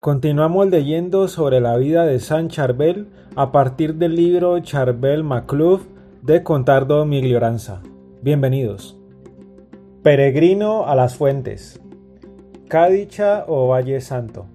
Continuamos leyendo sobre la vida de San Charbel a partir del libro Charbel Macluf de Contardo Miglioranza. Bienvenidos. Peregrino a las fuentes. Cádicha o Valle Santo.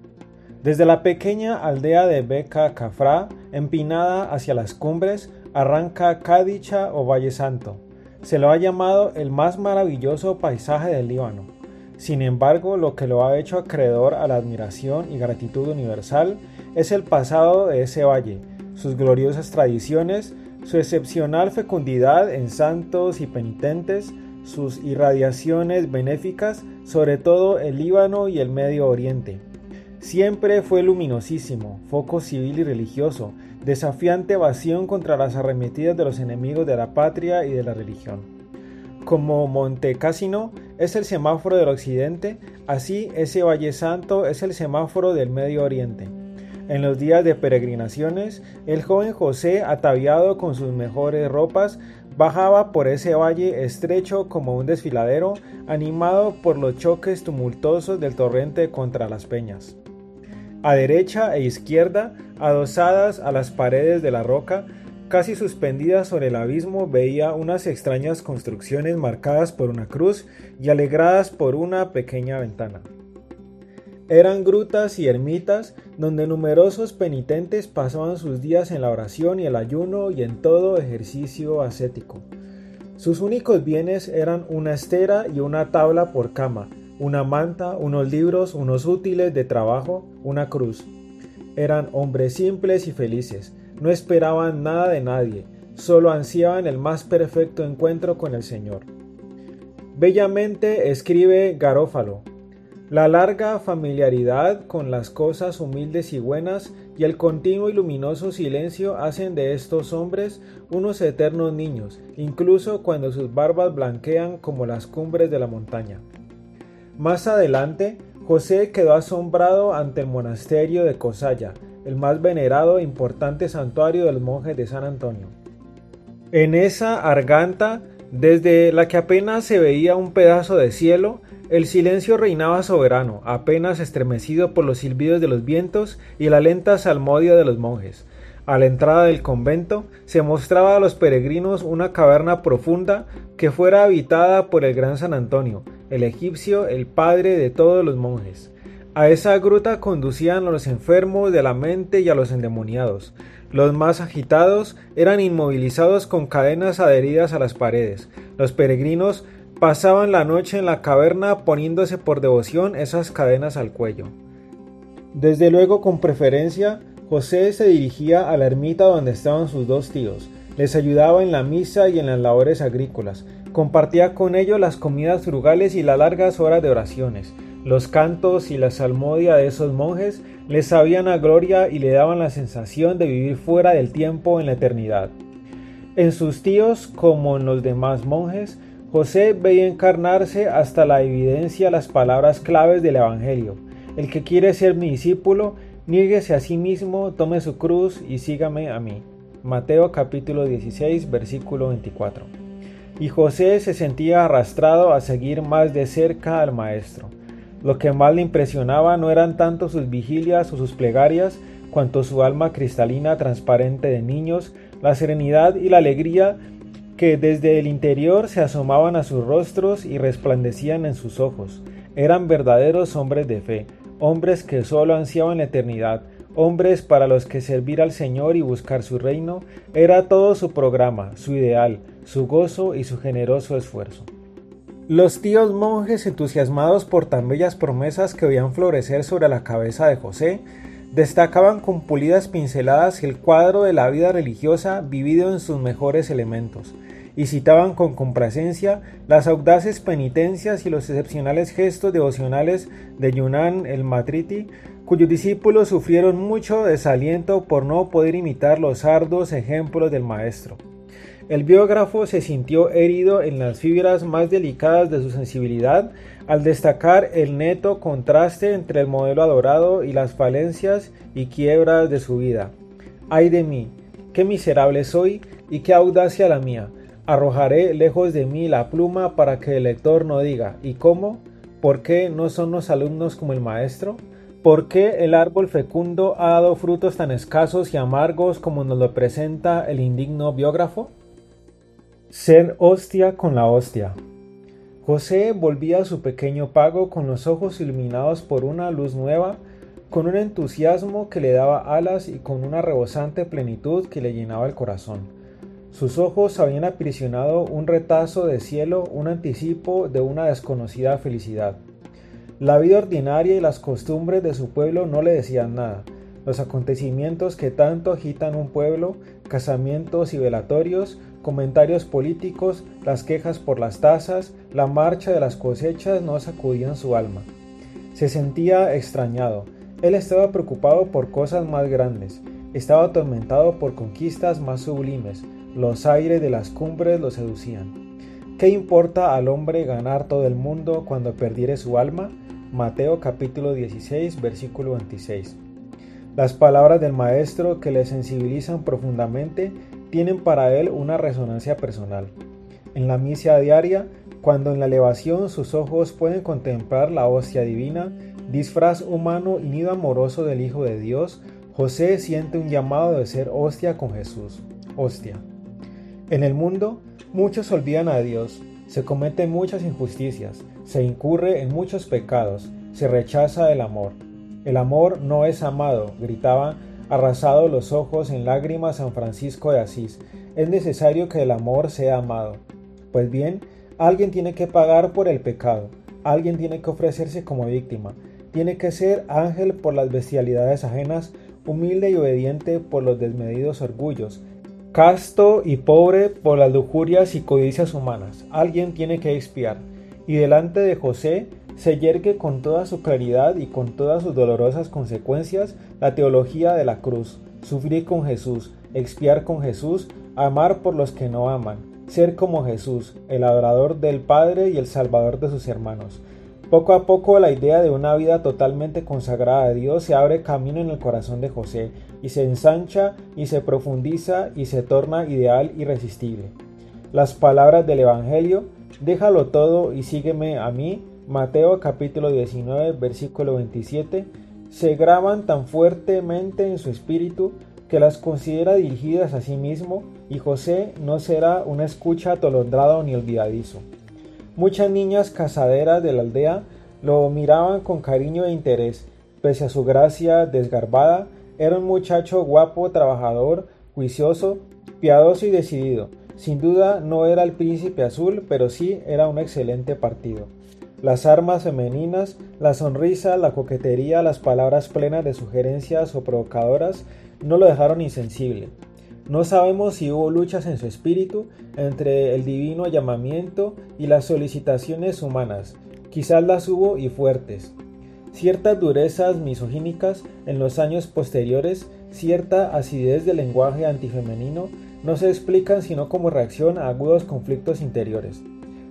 Desde la pequeña aldea de Beca Cafrá, empinada hacia las cumbres, arranca Cádicha o Valle Santo. Se lo ha llamado el más maravilloso paisaje del Líbano. Sin embargo, lo que lo ha hecho acreedor a la admiración y gratitud universal es el pasado de ese valle, sus gloriosas tradiciones, su excepcional fecundidad en santos y penitentes, sus irradiaciones benéficas, sobre todo el Líbano y el Medio Oriente. Siempre fue luminosísimo, foco civil y religioso, desafiante evasión contra las arremetidas de los enemigos de la patria y de la religión. Como Monte Cassino es el semáforo del occidente, así ese Valle Santo es el semáforo del Medio Oriente. En los días de peregrinaciones, el joven José, ataviado con sus mejores ropas, bajaba por ese valle estrecho como un desfiladero, animado por los choques tumultuosos del torrente contra las peñas. A derecha e izquierda, adosadas a las paredes de la roca, casi suspendidas sobre el abismo, veía unas extrañas construcciones marcadas por una cruz y alegradas por una pequeña ventana. Eran grutas y ermitas donde numerosos penitentes pasaban sus días en la oración y el ayuno y en todo ejercicio ascético. Sus únicos bienes eran una estera y una tabla por cama, una manta, unos libros, unos útiles de trabajo, una cruz. Eran hombres simples y felices, no esperaban nada de nadie, solo ansiaban el más perfecto encuentro con el Señor. Bellamente escribe Garófalo, la larga familiaridad con las cosas humildes y buenas y el continuo y luminoso silencio hacen de estos hombres unos eternos niños, incluso cuando sus barbas blanquean como las cumbres de la montaña. Más adelante, José quedó asombrado ante el monasterio de Cosaya, el más venerado e importante santuario de los monjes de San Antonio. En esa arganta, desde la que apenas se veía un pedazo de cielo, el silencio reinaba soberano, apenas estremecido por los silbidos de los vientos y la lenta salmodia de los monjes. A la entrada del convento se mostraba a los peregrinos una caverna profunda que fuera habitada por el gran San Antonio, el egipcio, el padre de todos los monjes. A esa gruta conducían a los enfermos de la mente y a los endemoniados. Los más agitados eran inmovilizados con cadenas adheridas a las paredes. Los peregrinos Pasaban la noche en la caverna poniéndose por devoción esas cadenas al cuello. Desde luego, con preferencia, José se dirigía a la ermita donde estaban sus dos tíos, les ayudaba en la misa y en las labores agrícolas, compartía con ellos las comidas frugales y las largas horas de oraciones. Los cantos y la salmodia de esos monjes les sabían a gloria y le daban la sensación de vivir fuera del tiempo en la eternidad. En sus tíos, como en los demás monjes, José veía encarnarse hasta la evidencia las palabras claves del Evangelio. El que quiere ser mi discípulo, niéguese a sí mismo, tome su cruz y sígame a mí. Mateo capítulo 16, versículo 24. Y José se sentía arrastrado a seguir más de cerca al Maestro. Lo que más le impresionaba no eran tanto sus vigilias o sus plegarias, cuanto su alma cristalina transparente de niños, la serenidad y la alegría que desde el interior se asomaban a sus rostros y resplandecían en sus ojos. Eran verdaderos hombres de fe, hombres que sólo ansiaban la eternidad, hombres para los que servir al Señor y buscar su reino era todo su programa, su ideal, su gozo y su generoso esfuerzo. Los tíos monjes entusiasmados por tan bellas promesas que veían florecer sobre la cabeza de José, destacaban con pulidas pinceladas el cuadro de la vida religiosa vivido en sus mejores elementos, y citaban con complacencia las audaces penitencias y los excepcionales gestos devocionales de Yunan el Matriti, cuyos discípulos sufrieron mucho desaliento por no poder imitar los arduos ejemplos del maestro. El biógrafo se sintió herido en las fibras más delicadas de su sensibilidad al destacar el neto contraste entre el modelo adorado y las falencias y quiebras de su vida. ¡Ay de mí! ¡Qué miserable soy y qué audacia la mía! Arrojaré lejos de mí la pluma para que el lector no diga ¿y cómo? ¿Por qué no son los alumnos como el maestro? ¿Por qué el árbol fecundo ha dado frutos tan escasos y amargos como nos lo presenta el indigno biógrafo? Ser hostia con la hostia. José volvía a su pequeño pago con los ojos iluminados por una luz nueva, con un entusiasmo que le daba alas y con una rebosante plenitud que le llenaba el corazón. Sus ojos habían aprisionado un retazo de cielo, un anticipo de una desconocida felicidad. La vida ordinaria y las costumbres de su pueblo no le decían nada. Los acontecimientos que tanto agitan un pueblo, casamientos y velatorios, comentarios políticos, las quejas por las tasas, la marcha de las cosechas no sacudían su alma. Se sentía extrañado. Él estaba preocupado por cosas más grandes, estaba atormentado por conquistas más sublimes, los aires de las cumbres lo seducían. ¿Qué importa al hombre ganar todo el mundo cuando perdiere su alma? Mateo capítulo 16, versículo 26. Las palabras del Maestro que le sensibilizan profundamente tienen para él una resonancia personal. En la misa diaria, cuando en la elevación sus ojos pueden contemplar la hostia divina, disfraz humano y nido amoroso del Hijo de Dios, José siente un llamado de ser hostia con Jesús. Hostia. En el mundo, muchos olvidan a Dios, se cometen muchas injusticias, se incurre en muchos pecados, se rechaza el amor. El amor no es amado, gritaba arrasado los ojos en lágrimas San Francisco de Asís. Es necesario que el amor sea amado. Pues bien, alguien tiene que pagar por el pecado, alguien tiene que ofrecerse como víctima, tiene que ser ángel por las bestialidades ajenas, humilde y obediente por los desmedidos orgullos, casto y pobre por las lujurias y codicias humanas. Alguien tiene que expiar. Y delante de José se yergue con toda su claridad y con todas sus dolorosas consecuencias la teología de la cruz, sufrir con Jesús, expiar con Jesús, amar por los que no aman, ser como Jesús, el adorador del Padre y el salvador de sus hermanos. Poco a poco la idea de una vida totalmente consagrada a Dios se abre camino en el corazón de José y se ensancha y se profundiza y se torna ideal irresistible. Las palabras del Evangelio, déjalo todo y sígueme a mí, Mateo capítulo 19 versículo 27, se graban tan fuertemente en su espíritu que las considera dirigidas a sí mismo y José no será una escucha atolondrado ni olvidadizo. Muchas niñas casaderas de la aldea lo miraban con cariño e interés, pese a su gracia desgarbada, era un muchacho guapo, trabajador, juicioso, piadoso y decidido. Sin duda no era el príncipe azul, pero sí era un excelente partido. Las armas femeninas, la sonrisa, la coquetería, las palabras plenas de sugerencias o provocadoras no lo dejaron insensible. No sabemos si hubo luchas en su espíritu entre el divino llamamiento y las solicitaciones humanas. Quizás las hubo y fuertes. Ciertas durezas misogínicas en los años posteriores, cierta acidez del lenguaje antifemenino, no se explican sino como reacción a agudos conflictos interiores.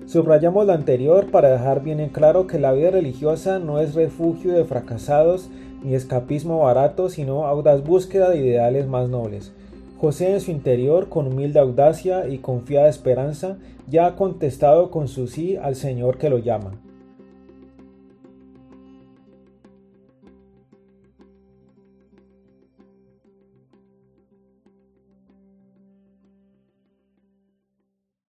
Subrayamos lo anterior para dejar bien en claro que la vida religiosa no es refugio de fracasados ni escapismo barato, sino audaz búsqueda de ideales más nobles. José en su interior, con humilde audacia y confiada esperanza, ya ha contestado con su sí al Señor que lo llama.